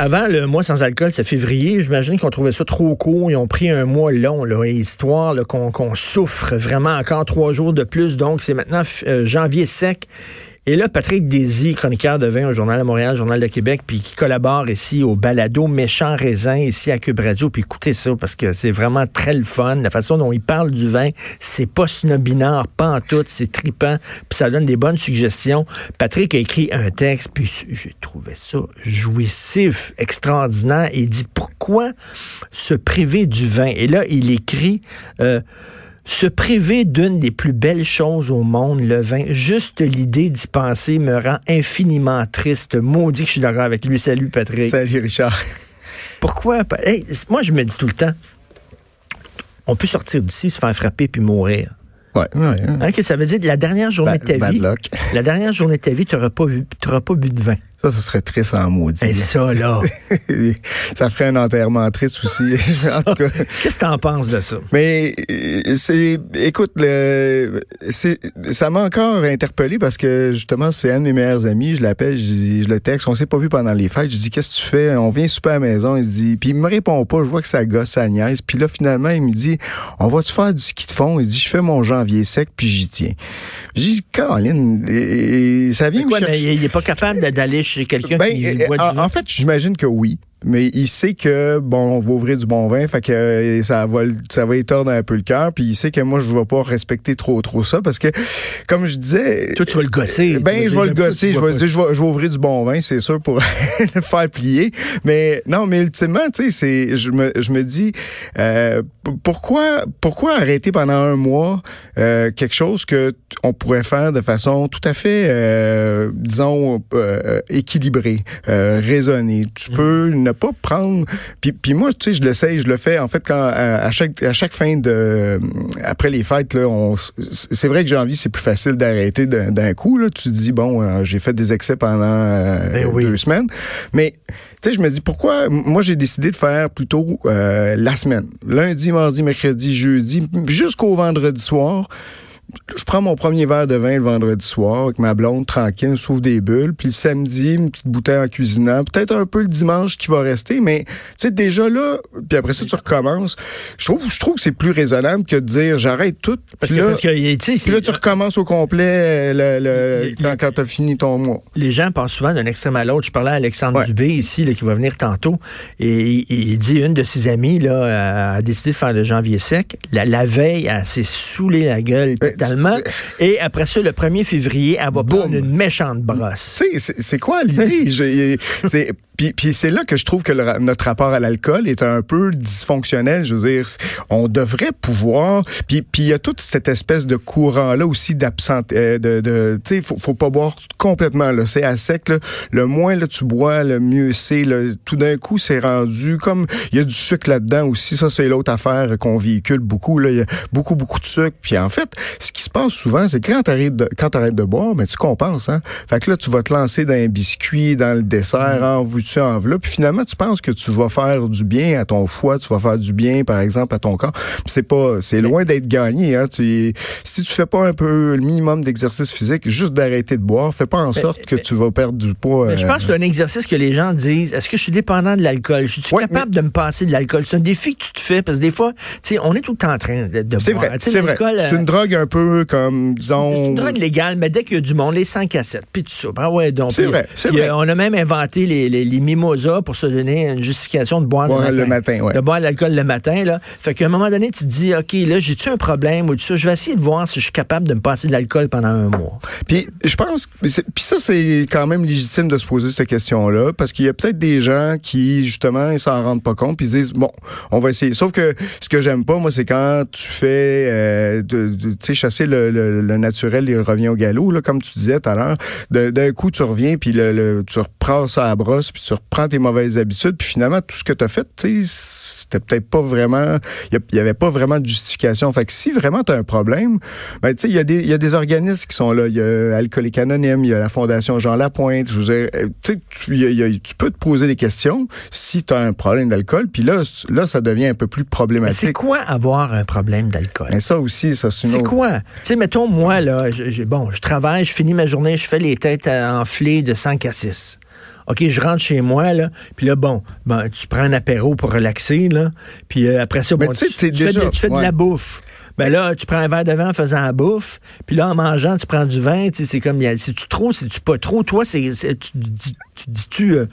Avant le mois sans alcool, c'est février, j'imagine qu'on trouvait ça trop court. Ils ont pris un mois long, là, histoire qu'on souffre vraiment encore trois jours de plus. Donc, c'est maintenant euh, janvier sec. Et là, Patrick Désy, chroniqueur de vin au Journal de Montréal, Journal de Québec, puis qui collabore ici au balado Méchant Raisin, ici à Cube Radio. Puis écoutez ça, parce que c'est vraiment très le fun. La façon dont il parle du vin, c'est pas snobinard, pas en tout, c'est tripant, puis ça donne des bonnes suggestions. Patrick a écrit un texte, puis j'ai trouvé ça jouissif, extraordinaire. Il dit pourquoi se priver du vin? Et là, il écrit... Euh, se priver d'une des plus belles choses au monde, le vin, juste l'idée d'y penser me rend infiniment triste. Maudit que je suis d'accord avec lui. Salut, Patrick. Salut, Richard. Pourquoi? moi, je me dis tout le temps, on peut sortir d'ici, se faire frapper puis mourir. Ouais, ouais, hein, ça veut dire que la dernière journée de ta vie, la dernière journée de ta vie, tu n'auras pas, pas bu de vin. Ça, ça serait triste en maudit. Et ça, là. ça ferait un enterrement triste aussi. en tout cas. Qu'est-ce que t'en penses de ça? Mais, euh, c'est, écoute, le, c'est, ça m'a encore interpellé parce que, justement, c'est un de mes meilleurs amis. Je l'appelle, je, je le texte. On s'est pas vu pendant les fêtes. Je dis, qu'est-ce que tu fais? On vient super à la maison. Il se dit, puis il me répond pas. Je vois que ça gosse, ça niaise. Puis là, finalement, il me dit, on va-tu faire du ski de fond? Il dit, je fais mon janvier sec, puis j'y tiens. J'ai dit, Caroline, et, ça vient quoi, mais il est pas capable d'aller quelqu'un ben, qui boit du en, en fait, j'imagine que oui mais il sait que bon on va ouvrir du bon vin fait que euh, ça va ça va étordre un peu le cœur puis il sait que moi je vais pas respecter trop trop ça parce que comme je disais toi tu vas le gosser. Ben je vais le gosser je vais dire je vais, je vais ouvrir du bon vin c'est sûr pour le faire plier. Mais non mais ultimement tu sais c'est je me je me dis euh, pourquoi pourquoi arrêter pendant un mois euh, quelque chose que on pourrait faire de façon tout à fait euh, disons euh, équilibrée raisonnée? Tu mm. peux ne pas prendre. Puis, puis moi, tu sais, je l'essaye, je le fais. En fait, quand à, chaque à chaque fin de après les fêtes, là, on, c'est vrai que j'ai envie, c'est plus facile d'arrêter d'un coup. Là, tu te dis bon, euh, j'ai fait des excès pendant euh, ben deux semaines, mais tu sais, je me dis pourquoi. Moi, j'ai décidé de faire plutôt euh, la semaine, lundi, mardi, mercredi, jeudi, jusqu'au vendredi soir je prends mon premier verre de vin le vendredi soir avec ma blonde tranquille, on des bulles, puis le samedi, une petite bouteille en cuisinant, peut-être un peu le dimanche qui va rester, mais tu sais déjà là, puis après ça tu recommences. Je trouve je trouve que c'est plus raisonnable que de dire j'arrête tout. Parce que, là, parce que puis là tu recommences au complet le, quand, quand tu as fini ton mois. Les gens passent souvent d'un extrême à l'autre. Je parlais à Alexandre Dubé ici là, qui va venir tantôt et il, dit une de ses amies là a décidé de faire le janvier sec. La, veille, elle s'est saoulée la gueule. Ben, et après ça, le 1er février, elle va prendre une méchante brosse. C'est quoi l'idée? Puis, puis c'est là que je trouve que notre rapport à l'alcool est un peu dysfonctionnel. Je veux dire, on devrait pouvoir. Puis puis il y a toute cette espèce de courant là aussi d'absente. Euh, de, de tu sais, faut, faut pas boire complètement là. C'est à sec. Là. Le moins là tu bois, le mieux c'est. Tout d'un coup, c'est rendu comme il y a du sucre là-dedans aussi. Ça c'est l'autre affaire qu'on véhicule beaucoup. Là, il y a beaucoup beaucoup de sucre. Puis en fait, ce qui se passe souvent, c'est quand t'arrêtes de quand t'arrêtes de boire, mais tu compenses. Hein. Fait que là, tu vas te lancer dans un biscuit, dans le dessert, mm. en vue tu enveloppe. Puis finalement, tu penses que tu vas faire du bien à ton foie, tu vas faire du bien, par exemple, à ton corps. C'est pas, c'est loin d'être gagné. Hein. Tu, si tu fais pas un peu le minimum d'exercice physique, juste d'arrêter de boire, fais pas en sorte que tu vas perdre du poids. je pense que c'est un exercice que les gens disent. Est-ce que je suis dépendant de l'alcool? Je suis capable de me passer de l'alcool? C'est un défi que tu te fais parce que des fois, tu sais, on est tout le temps en train de, boire. C'est vrai. C'est vrai. C'est une drogue un peu comme disons. C'est une drogue légale, mais dès qu'il y a du monde, les 100 cassettes, puis tout ça. Ben ouais, donc. C'est vrai. C'est vrai. On a même inventé les, les, les mimosa pour se donner une justification de boire, le matin. De boire l'alcool le matin. Là. Fait qu'à un moment donné, tu te dis, OK, là, j'ai-tu un problème ou tout ça? Je vais essayer de voir si je suis capable de me passer de l'alcool pendant un mois. Puis je pense, puis ça, c'est quand même légitime de se poser cette question-là, parce qu'il y a peut-être des gens qui, justement, ils s'en rendent pas compte, puis ils disent, bon, on va essayer. Sauf que ce que j'aime pas, moi, c'est quand tu fais, euh, tu sais, chasser le, le, naturel, il revient au galop, là, comme tu disais tout à l'heure. D'un coup, tu reviens, puis le, tu reprends ça à la brosse, puis tu reprends tes mauvaises habitudes, puis finalement, tout ce que tu as fait, c'était peut-être pas vraiment, il y, avait pas vraiment de justification. Fait que si vraiment tu as un problème, ben, tu sais, il y, a des, y a des organismes qui sont là. Il y a Alcoolique Anonyme, il y a la Fondation Jean Lapointe. Je veux dire, euh, tu, tu peux te poser des questions si tu as un problème d'alcool, puis là, là, ça devient un peu plus problématique. C'est quoi avoir un problème d'alcool? Mais ça aussi, ça, c'est C'est quoi? Tu sais, mettons, moi, là, bon, je travaille, je finis ma journée, je fais les têtes enflées de 5 à 6. OK, je rentre chez moi, là, puis là, bon, ben, tu prends un apéro pour relaxer, là, puis euh, après ça, bon, tu, fais, de, la bouffe. Ben là, tu prends un verre de vin en faisant la bouffe, puis là, en mangeant, tu prends du vin, tu sais, c'est comme, si tu trop, si tu pas trop, toi, c'est, tu dis-tu, euh,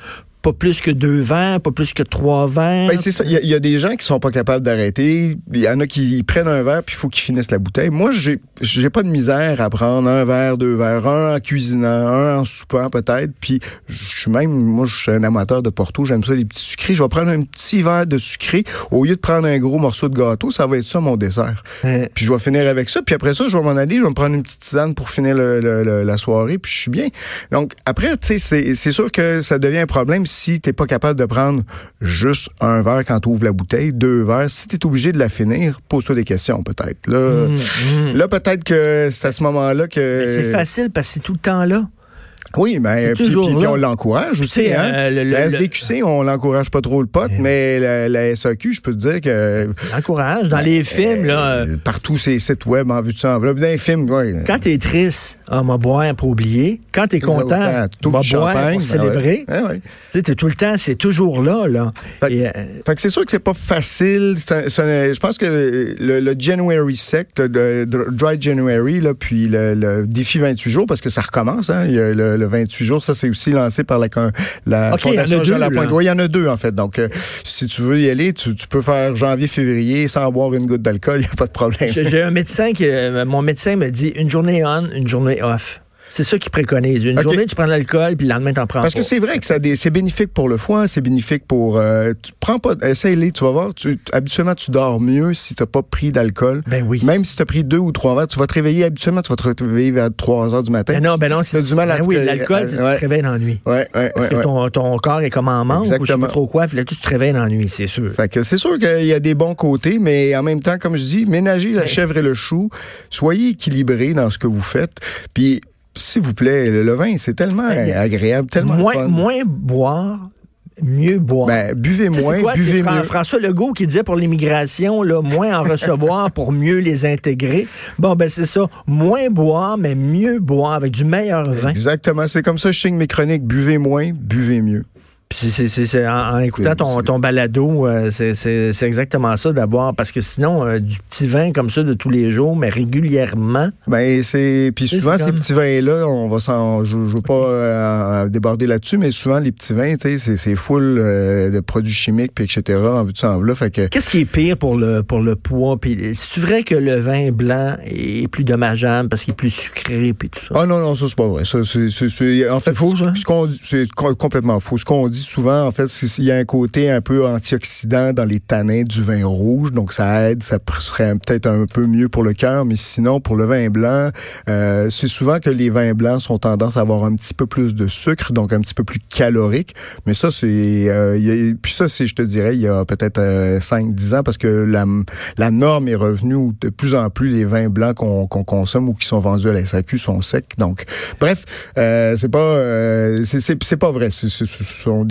pas plus que deux verres, pas plus que trois verres. Ben, c'est ça. Il y, a des gens qui sont pas capables d'arrêter. Il y en a qui prennent un verre puis il faut qu'ils finissent la bouteille. Moi, j'ai j'ai pas de misère à prendre un verre, deux verres, un en cuisinant, un en soupant peut-être. Puis je suis même, moi, je suis un amateur de Porto. J'aime ça les petits sucrés. Je vais prendre un petit verre de sucré au lieu de prendre un gros morceau de gâteau. Ça va être ça mon dessert. Puis je vais finir avec ça. Puis après ça, je vais m'en aller. Je vais me prendre une petite tisane pour finir la soirée. Puis je suis bien. Donc après, tu sais, c'est sûr que ça devient un problème si t'es pas capable de prendre juste un verre quand tu ouvres la bouteille, deux verres, si tu es obligé de la finir, pose-toi des questions peut-être. Là, mmh, mmh. là peut-être que c'est à ce moment-là que... C'est facile parce que c'est tout le temps là. Oui, mais puis, puis, on l'encourage aussi. Hein? Euh, la SDQC, on l'encourage pas trop le pote, mais la, SAQ, je peux te dire que. L'encourage. Dans les films, là. Euh, partout ces sites web en vue de ça. Dans les films, ouais. Quand t'es triste, on m'a boire pour oublier. Quand t'es content, on m'a boire pour ben célébrer. Ouais. Tu sais, tout le temps, c'est toujours là, là. Fait, euh, fait que c'est sûr que c'est pas facile. je pense que le, January Sec, le, Dry January, là, puis le, défi 28 jours, parce que ça recommence, hein. Il y a le 28 jours. Ça, c'est aussi lancé par la, la Fondation Jean Lapointe. Oui, il y en a deux, en fait. Donc, euh, si tu veux y aller, tu, peux faire janvier-février sans boire une goutte d'alcool. Il n'y a pas de problème. J'ai un médecin qui, euh, mon médecin me dit une journée on, une journée off. C'est ça qu'ils préconisent. Une journée, tu prends de l'alcool, puis le lendemain, t'en prends Parce que c'est vrai que c'est bénéfique pour le foie, c'est bénéfique pour... Euh, tu prends pas... Essaye-les, tu vas voir. Tu, habituellement, tu dors mieux si t'as pas pris d'alcool. Ben oui. Même si tu as pris deux ou trois verres, tu vas te réveiller habituellement, tu vas te réveiller vers 3 heures du matin. Ben non, ben non. c'est du mal à ben oui, l'alcool, c'est que tu te réveilles dans la nuit. Ouais, ouais, Parce que ton, ton, corps est comme en manque ou je sais pas trop quoi, puis là, tu te réveilles dans la nuit, c'est sûr. Fait que c'est sûr qu'il y a des bons côtés, mais en même temps, comme je dis, ménagez la chèvre et le chou. Soyez équilibré dans ce que vous faites. Puis s'il vous plaît, le vin, c'est tellement agréable, tellement moins, fun. Moins boire, mieux boire. Ben, buvez moins, buvez mieux. François Legault qui disait pour l'immigration, là, moins en recevoir pour mieux les intégrer. Bon, ben c'est ça. Moins boire, mais mieux boire avec du meilleur vin. Exactement. C'est comme ça je signe mes chroniques. Buvez moins, buvez mieux. C'est, en, écoutant ton, ton balado, euh, c'est, exactement ça d'avoir, parce que sinon, euh, du petit vin comme ça de tous les jours, mais régulièrement. Ben, c'est. Puis souvent, ces petits vins-là, on va s'en. Je, ne veux pas euh, déborder là-dessus, mais souvent, les petits vins, tu sais, c'est, full de produits chimiques, puis etc., en vue de ça, là. Fait que... Qu'est-ce qui est pire pour le, pour le poids? Puis, c'est vrai que le vin blanc est plus dommageable parce qu'il est plus sucré, puis tout ça? Ah non, non, ça, c'est pas vrai. Ça, c'est, en fait, faux, ça? Ce qu'on, c'est complètement faux. Ce qu'on dit souvent, en fait, il y a un côté un peu antioxydant dans les tanins du vin rouge, donc ça aide, ça serait peut-être un peu mieux pour le cœur, mais sinon, pour le vin blanc, euh, c'est souvent que les vins blancs sont tendance à avoir un petit peu plus de sucre, donc un petit peu plus calorique, mais ça, c'est... Euh, puis ça, c'est, je te dirais, il y a peut-être 5-10 euh, ans, parce que la, norme est revenue où de plus en plus les vins blancs qu'on consomme ou qui sont vendus à la SAQ sont secs. Donc, bref, euh, c'est pas... c'est pas vrai.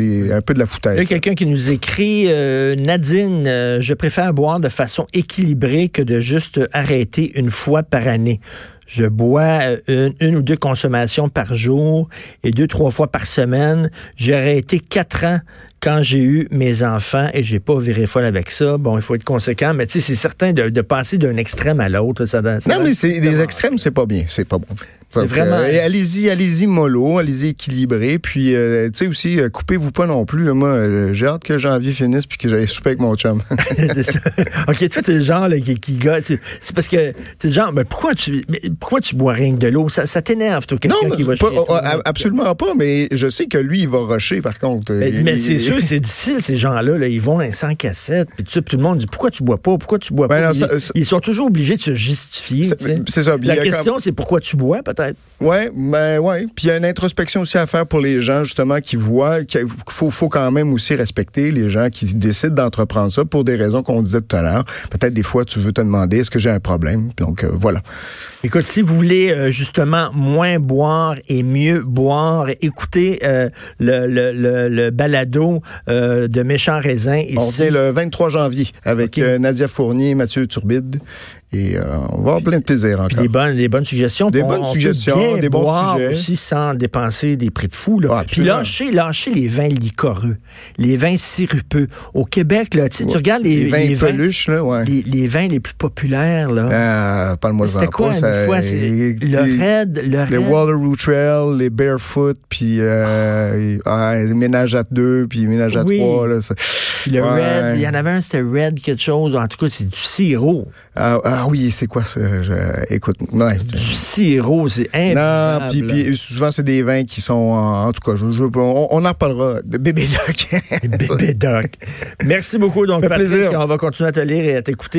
Un peu de la foutaise. Il y a quelqu'un qui nous écrit euh, Nadine, euh, je préfère boire de façon équilibrée que de juste arrêter une fois par année. Je bois euh, une, ou deux consommations par jour et deux, trois fois par semaine. J'ai arrêté quatre ans quand j'ai eu mes enfants et j'ai pas viré folle avec ça. Bon, il faut être conséquent, mais tu sais, c'est certain de, passer d'un extrême à l'autre. Ça, non, mais c'est des extrêmes, c'est pas bien. C'est pas bon. vraiment. Euh, allez-y, allez-y mollo, allez-y équilibré, puis euh, tu sais aussi, euh, coupez-vous pas non plus. moi, j'ai hâte que janvier finisse puis que j'aille souper avec mon chum. ok, toi t'es le genre qui, qui C'est parce que t'es le genre, mais pourquoi tu, pourquoi tu bois rien que de l'eau? Ça, t'énerve, toi, quelqu'un qui va pas, oh, absolument pas, mais je sais que lui, il va rusher par contre. Mais, c'est sûr, c'est difficile ces gens-là. Là, ils vont sans cassette, puis tout, le monde dit pourquoi tu bois pas, pourquoi tu bois ben pas? ils, sont toujours obligés de se justifier. C'est ça. La question, c'est pourquoi tu bois peut-être? Ouais, ben ouais. Puis il y a une introspection aussi à faire pour les gens justement qui voient qu'il faut, faut quand même aussi respecter les gens qui décident d'entreprendre ça pour des raisons qu'on disait tout à l'heure. Peut-être des fois tu veux te demander est-ce que j'ai un problème? Donc euh, voilà. Écoute, si vous voulez euh, justement moins boire et mieux boire, écoutez euh, le, le, le, balado de Méchant Raisin. On est le 23 janvier avec Nadia Fournier, Mathieu Turbide Et euh, on va avoir plein de plaisir encore. Des bonnes, des bonnes suggestions. Des On- bonnes on suggestions, des bons sujets. aussi sans dépenser des prix de fou. Là. Ah, Puis lâcher, lâcher les vins liquoreux, les vins sirupeux. Au Québec, là, tu regardes les, les vins les vins, peluches, là, ouais. les, les vins les plus populaires. Là. Ah, C'était quoi une fois? C'est le les, Red, le les Red? Wallaroo Trail, les Barefoot, puis euh, ah, les ménages à deux, puis ménage à Oui. trois. Là, ça- Puis le Ouais. Red, il y en avait un, c'était Red quelque chose. En tout cas, c'est du sirop. Ah, ah oui, c'est quoi ça? Je- écoute, ouais. Du sirop, c'est Non, improbable. puis, puis souvent c'est des vins qui sont en, en tout cas, je, je- on, on en reparlera de bébé doc. Bébé Doc. Merci beaucoup, donc, Patrick. plaisir. On va continuer à te lire et à t'écouter.